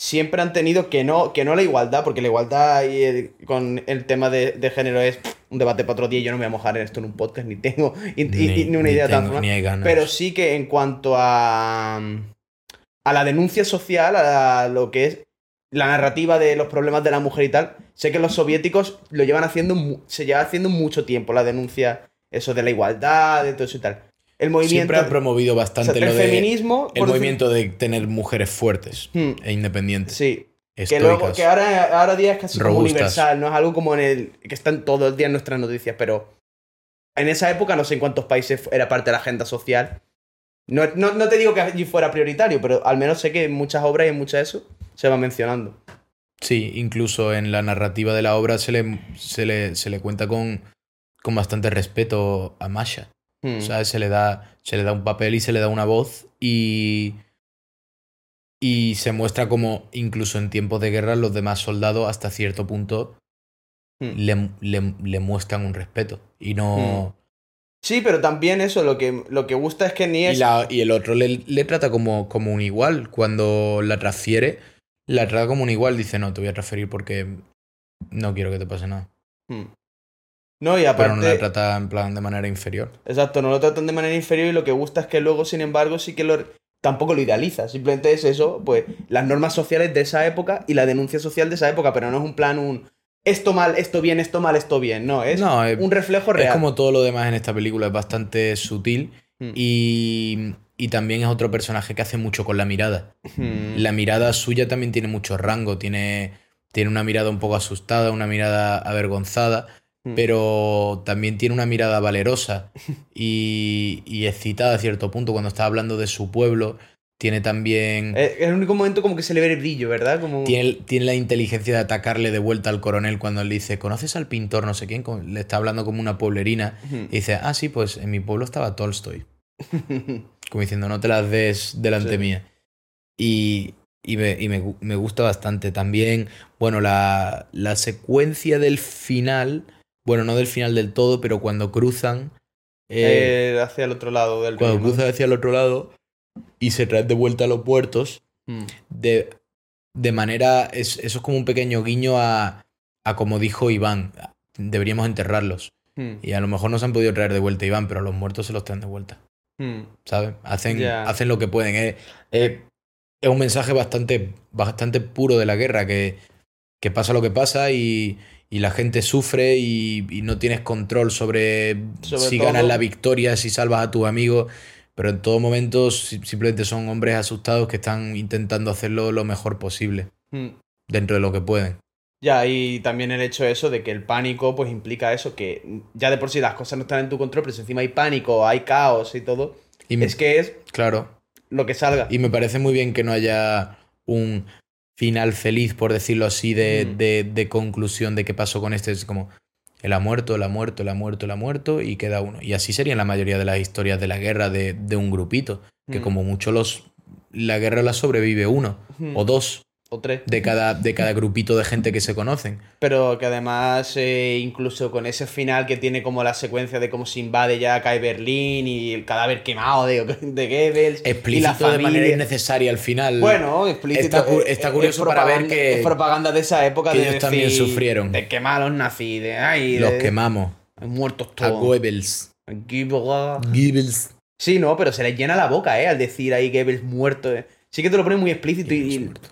Speaker 3: siempre han tenido que no, que no la igualdad, porque la igualdad y el- con el tema de, de género es un debate para otro día, y yo no me voy a mojar en esto en un podcast, ni tengo y- y- y ni una idea tan pero sí que en cuanto a, a la denuncia social, a lo que es la narrativa de los problemas de la mujer y tal, sé que los soviéticos lo llevan haciendo, se lleva haciendo mucho tiempo, la denuncia, eso de la igualdad, de todo eso y tal. El movimiento...
Speaker 2: Siempre han promovido
Speaker 3: o sea,
Speaker 2: bastante
Speaker 3: el
Speaker 2: de...
Speaker 3: feminismo...
Speaker 2: El
Speaker 3: decir-
Speaker 2: movimiento de tener mujeres fuertes
Speaker 3: Hmm,
Speaker 2: e independientes.
Speaker 3: sí, que luego, que ahora, ahora día es casi como universal, no es algo como en el, que están todos los días en nuestras noticias, pero en esa época no sé en cuántos países era parte de la agenda social No, no, no te digo que allí fuera prioritario, pero al menos sé que en muchas obras y en muchas de eso se va mencionando.
Speaker 2: Sí, incluso en la narrativa de la obra se le, se le, se le cuenta con, con bastante respeto a Masha.
Speaker 3: Hmm.
Speaker 2: O sea, se le, da, se le da un papel y se le da una voz y, y se muestra como incluso en tiempos de guerra los demás soldados hasta cierto punto
Speaker 3: Hmm.
Speaker 2: le, le- le muestran un respeto y no...
Speaker 3: Sí, pero también eso, lo que, lo que gusta es que ni
Speaker 2: Y,
Speaker 3: es...
Speaker 2: la- y el otro le, le trata como, como un igual. Cuando la transfiere, la trata como un igual. Dice, no, te voy a transferir porque no quiero que te pase nada.
Speaker 3: No, y
Speaker 2: Pero
Speaker 3: aparte...
Speaker 2: no la trata en plan de manera inferior.
Speaker 3: Exacto, no lo tratan de manera inferior y lo que gusta es que luego, sin embargo, sí que lo... Tampoco lo idealiza, simplemente es eso, pues las normas sociales de esa época y la denuncia social de esa época, pero no es un plan, un esto mal, esto bien, esto mal, esto bien, no, es
Speaker 2: No, es-
Speaker 3: un reflejo real.
Speaker 2: Es como todo lo demás en esta película, es bastante sutil
Speaker 3: Hmm.
Speaker 2: y, y también es otro personaje que hace mucho con la mirada.
Speaker 3: Hmm.
Speaker 2: La mirada suya también tiene mucho rango, tiene, tiene una mirada un poco asustada, una mirada avergonzada,
Speaker 3: Hmm.
Speaker 2: pero también tiene una mirada valerosa y, y excitada a cierto punto cuando está hablando de su pueblo. Tiene también...
Speaker 3: Es el único momento como que se le ve el brillo, ¿verdad? Como...
Speaker 2: Tiene, tiene la inteligencia de atacarle de vuelta al coronel cuando él dice, ¿conoces al pintor no sé quién? Le está hablando como una pueblerina. Y dice, ah, sí, pues en mi pueblo estaba Tolstoy. Como diciendo, no te las des delante
Speaker 3: Sí.
Speaker 2: mía. Y, y, me, y me me gusta bastante. También, bueno, la, la secuencia del final, bueno, no del final del todo, pero cuando cruzan, eh,
Speaker 3: Eh, hacia el otro lado del
Speaker 2: cuando
Speaker 3: río, ¿no?
Speaker 2: cruzan hacia el otro lado y se traen de vuelta a los puertos,
Speaker 3: Hmm.
Speaker 2: de, de manera, es, eso es como un pequeño guiño a, a como dijo Iván, deberíamos enterrarlos.
Speaker 3: Hmm.
Speaker 2: Y a lo mejor no se han podido traer de vuelta Iván, pero a los muertos se los traen de vuelta.
Speaker 3: Hmm.
Speaker 2: ¿Sabes? Hacen, hacen lo que pueden. Es, es- es un mensaje bastante, bastante puro de la guerra, que, que pasa lo que pasa y, y la gente sufre y, y no tienes control sobre,
Speaker 3: Sobre
Speaker 2: si
Speaker 3: todo-
Speaker 2: ganas la victoria, si salvas a tus amigos. Pero en todo momento si- simplemente son hombres asustados que están intentando hacerlo lo mejor posible,
Speaker 3: Hmm.
Speaker 2: dentro de lo que pueden.
Speaker 3: Ya, y también el hecho eso de que el pánico pues implica eso, que ya de por sí las cosas no están en tu control, pero si encima hay pánico, hay caos y todo,
Speaker 2: Y me-
Speaker 3: es que es
Speaker 2: claro,
Speaker 3: lo que salga.
Speaker 2: Y me parece muy bien que no haya un final feliz, por decirlo así, de,
Speaker 3: Mm.
Speaker 2: de, de conclusión de qué pasó con este. Es como, él ha muerto, él ha muerto, él ha muerto, él ha muerto, y queda uno. Y así serían la mayoría de las historias de la guerra de, de un grupito, que
Speaker 3: Mm.
Speaker 2: como mucho los... La guerra la sobrevive uno
Speaker 3: Mm.
Speaker 2: o dos
Speaker 3: O tres.
Speaker 2: de cada, de cada grupito de gente que se conocen.
Speaker 3: Pero que además, eh, incluso con ese final que tiene como la secuencia de cómo se invade ya, cae Berlín y el cadáver quemado de, de Goebbels. y la
Speaker 2: Explícito de manera
Speaker 3: familia.
Speaker 2: innecesaria al final.
Speaker 3: Bueno, explícito.
Speaker 2: Está cu- está curioso
Speaker 3: es
Speaker 2: para ver que-
Speaker 3: Es propaganda de esa época
Speaker 2: que
Speaker 3: de
Speaker 2: ellos también sufrieron.
Speaker 3: De quemar a los nazis, de. Ay,
Speaker 2: los
Speaker 3: de-
Speaker 2: quemamos.
Speaker 3: Muertos
Speaker 2: A
Speaker 3: todos.
Speaker 2: Goebbels.
Speaker 3: Goebbels.
Speaker 2: Goebbels.
Speaker 3: Sí, no, pero se les llena la boca, ¿eh? Al decir ahí Goebbels muerto. eh. Sí que te lo pone muy explícito y...
Speaker 2: Goebbels
Speaker 3: y-
Speaker 2: muerto.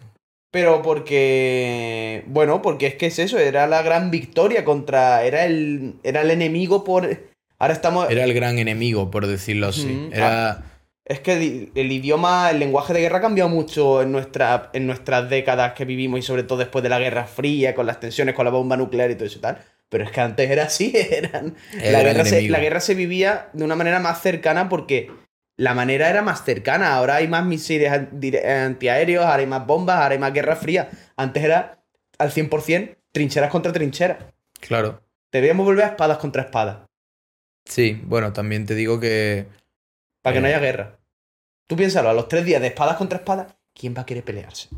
Speaker 3: Pero porque... Bueno, porque es que es eso, era la gran victoria contra... Era el, era el enemigo por... Ahora estamos...
Speaker 2: Era el gran enemigo, por decirlo así. Era.
Speaker 3: Es que el idioma, el lenguaje de guerra ha cambiado mucho en, nuestra, en nuestras décadas que vivimos y sobre todo después de la Guerra Fría, con las tensiones, con la bomba nuclear y todo eso y tal. Pero es que antes era así, eran...
Speaker 2: El
Speaker 3: la, guerra se, la guerra se vivía de una manera más cercana porque la manera era más cercana. Ahora hay más misiles antiaéreos, ahora hay más bombas, ahora hay más guerra fría. Antes era al 100% trincheras contra trincheras.
Speaker 2: Claro.
Speaker 3: Debíamos volver a espadas contra espadas
Speaker 2: Sí, bueno, también te digo que.
Speaker 3: para que no
Speaker 2: Eh.
Speaker 3: haya guerra. Tú piénsalo, a los tres días de espadas contra espadas, ¿quién va a querer pelearse?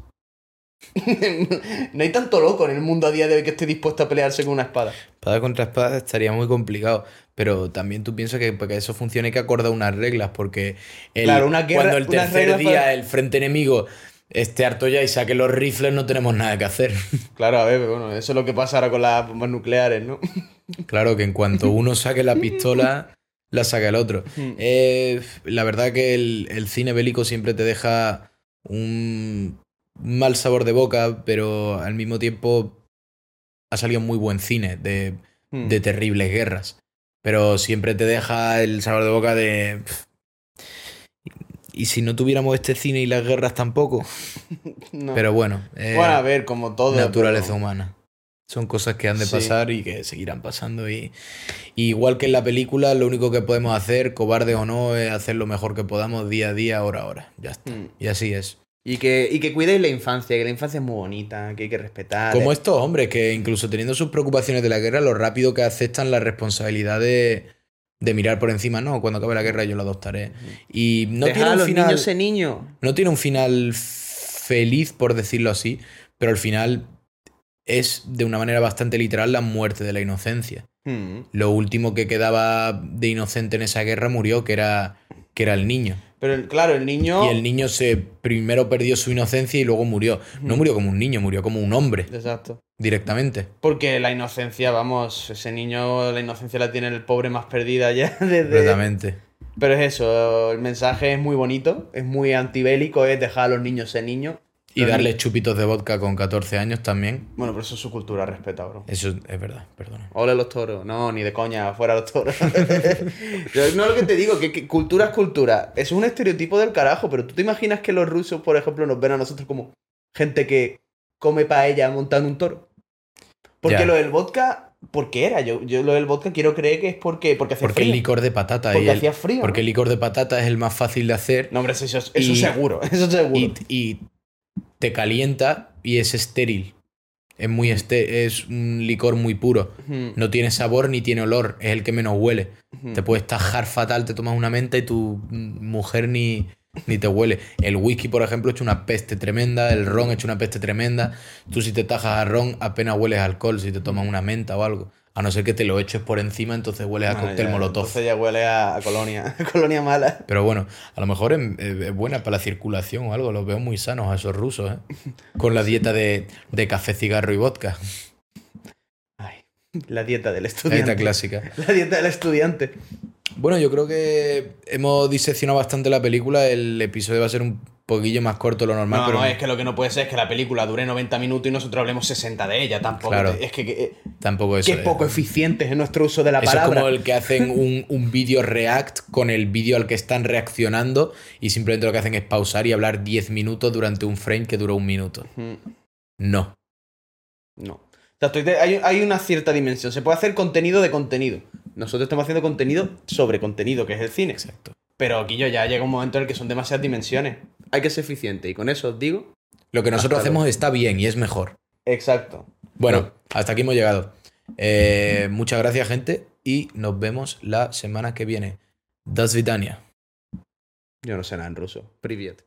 Speaker 3: no hay tanto loco en el mundo a día de hoy que esté dispuesto a pelearse con una espada.
Speaker 2: Espada contra espada estaría muy complicado. Pero también tú piensas que para que eso funcione hay que acordar unas reglas. Porque el-
Speaker 3: Claro, una guerra-
Speaker 2: cuando el tercer día
Speaker 3: para-
Speaker 2: el frente enemigo esté harto ya y saque los rifles, no tenemos nada que hacer.
Speaker 3: Claro, a ver, pero bueno, eso es lo que pasa ahora con las bombas nucleares, ¿no?
Speaker 2: claro que en cuanto uno saque la pistola, la saca el otro.
Speaker 3: Hmm.
Speaker 2: Eh, la verdad que el, el cine bélico siempre te deja un mal sabor de boca, pero al mismo tiempo ha salido muy buen cine de,
Speaker 3: Hmm.
Speaker 2: de terribles guerras. Pero siempre te deja el sabor de boca de... Y si no tuviéramos este cine y las guerras tampoco.
Speaker 3: No.
Speaker 2: Pero bueno, eh,
Speaker 3: bueno, a ver, como todo.
Speaker 2: naturaleza
Speaker 3: pero-
Speaker 2: humana. Son cosas que han de
Speaker 3: Sí.
Speaker 2: pasar y que seguirán pasando. Y, y igual que en la película, lo único que podemos hacer, cobarde o no, es hacer lo mejor que podamos día a día, hora a hora. Ya está.
Speaker 3: Mm.
Speaker 2: Y así es.
Speaker 3: Y que, y que cuidéis la infancia, que la infancia es muy bonita, que hay que respetar.
Speaker 2: Como estos hombres que incluso teniendo sus preocupaciones de la guerra, lo rápido que aceptan la responsabilidad de, de mirar por encima, no, cuando acabe la guerra yo lo adoptaré. Y no tiene
Speaker 3: a
Speaker 2: un
Speaker 3: los
Speaker 2: final,
Speaker 3: niños
Speaker 2: no tiene un final feliz, por decirlo así, pero al final es de una manera bastante literal la muerte de la inocencia.
Speaker 3: Mm.
Speaker 2: Lo último que quedaba de inocente en esa guerra murió, que era, que era el niño.
Speaker 3: Pero claro, el niño.
Speaker 2: Y el niño se primero perdió su inocencia y luego murió. No murió como un niño, murió como un hombre
Speaker 3: Exacto.
Speaker 2: directamente.
Speaker 3: Porque la inocencia, vamos, ese niño, la inocencia la tiene el pobre más perdida ya desde.
Speaker 2: Completamente.
Speaker 3: Pero es eso, el mensaje es muy bonito, es muy antibélico, es dejar a los niños ser niños.
Speaker 2: Y darle chupitos de vodka con 14 años también.
Speaker 3: Bueno, pero eso es su cultura, respeta, bro.
Speaker 2: Eso es verdad, perdona.
Speaker 3: Ole los toros. No, ni de coña, fuera los toros. Yo no lo que te digo, que, que cultura es cultura. Eso es un estereotipo del carajo, pero tú te imaginas que los rusos, por ejemplo, nos ven a nosotros como gente que come paella montando un toro. Porque
Speaker 2: Ya.
Speaker 3: lo del vodka, ¿por qué era? Yo, yo lo del vodka quiero creer que es porque, porque hacía
Speaker 2: Porque el
Speaker 3: frío.
Speaker 2: licor de patata.
Speaker 3: Porque
Speaker 2: el-
Speaker 3: hacía frío,
Speaker 2: Porque
Speaker 3: ¿no?
Speaker 2: el licor de patata es el más fácil de hacer.
Speaker 3: No, hombre, eso, eso,
Speaker 2: Y-
Speaker 3: seguro, eso seguro.
Speaker 2: y, y te calienta y es estéril. Es muy este es un licor muy puro. No tiene sabor ni tiene olor, es el que menos huele. Te puedes tajar fatal, te tomas una menta y tu mujer ni, ni te huele. El whisky, por ejemplo, echa una peste tremenda, el ron echa una peste tremenda. Tú si te tajas a ron apenas hueles alcohol si te tomas una menta o algo. A no ser que te lo eches por encima, entonces hueles a
Speaker 3: Bueno,
Speaker 2: cóctel
Speaker 3: ya,
Speaker 2: molotov.
Speaker 3: Entonces ya huele a, a colonia, a colonia mala.
Speaker 2: Pero bueno, a lo mejor es, es- buena para la circulación o algo. Los veo muy sanos a esos rusos, ¿eh? Con la dieta de, de café, cigarro y vodka.
Speaker 3: Ay, la dieta del
Speaker 2: La
Speaker 3: estudiante.
Speaker 2: dieta clásica.
Speaker 3: La dieta del estudiante.
Speaker 2: Bueno, yo creo que hemos diseccionado bastante la película. El episodio va a ser un poquillo más corto de lo normal,
Speaker 3: No,
Speaker 2: pero
Speaker 3: no, es que lo que no puede ser es que la película dure 90 minutos y nosotros hablemos 60 de ella. Tampoco.
Speaker 2: Claro.
Speaker 3: es que, que,
Speaker 2: tampoco eso.
Speaker 3: que
Speaker 2: es.
Speaker 3: poco eficientes en nuestro uso de la
Speaker 2: Eso es
Speaker 3: palabra.
Speaker 2: como el que hacen un, un vídeo react con el vídeo al que están reaccionando y simplemente lo que hacen es pausar y hablar 10 minutos durante un frame que dura un minuto. No.
Speaker 3: No. Hay, hay una cierta dimensión. Se puede hacer contenido de contenido. Nosotros estamos haciendo contenido sobre contenido, que es el cine.
Speaker 2: Exacto.
Speaker 3: Pero aquí yo ya llega un momento en el que son demasiadas dimensiones. Hay que ser eficiente. Y con eso os digo.
Speaker 2: Lo que nosotros hacemos está bien y es mejor.
Speaker 3: Exacto.
Speaker 2: Bueno, hasta aquí hemos llegado. Eh, muchas gracias, gente, y nos vemos la semana que viene. Das Vidania.
Speaker 3: Yo no sé nada en ruso. Privet.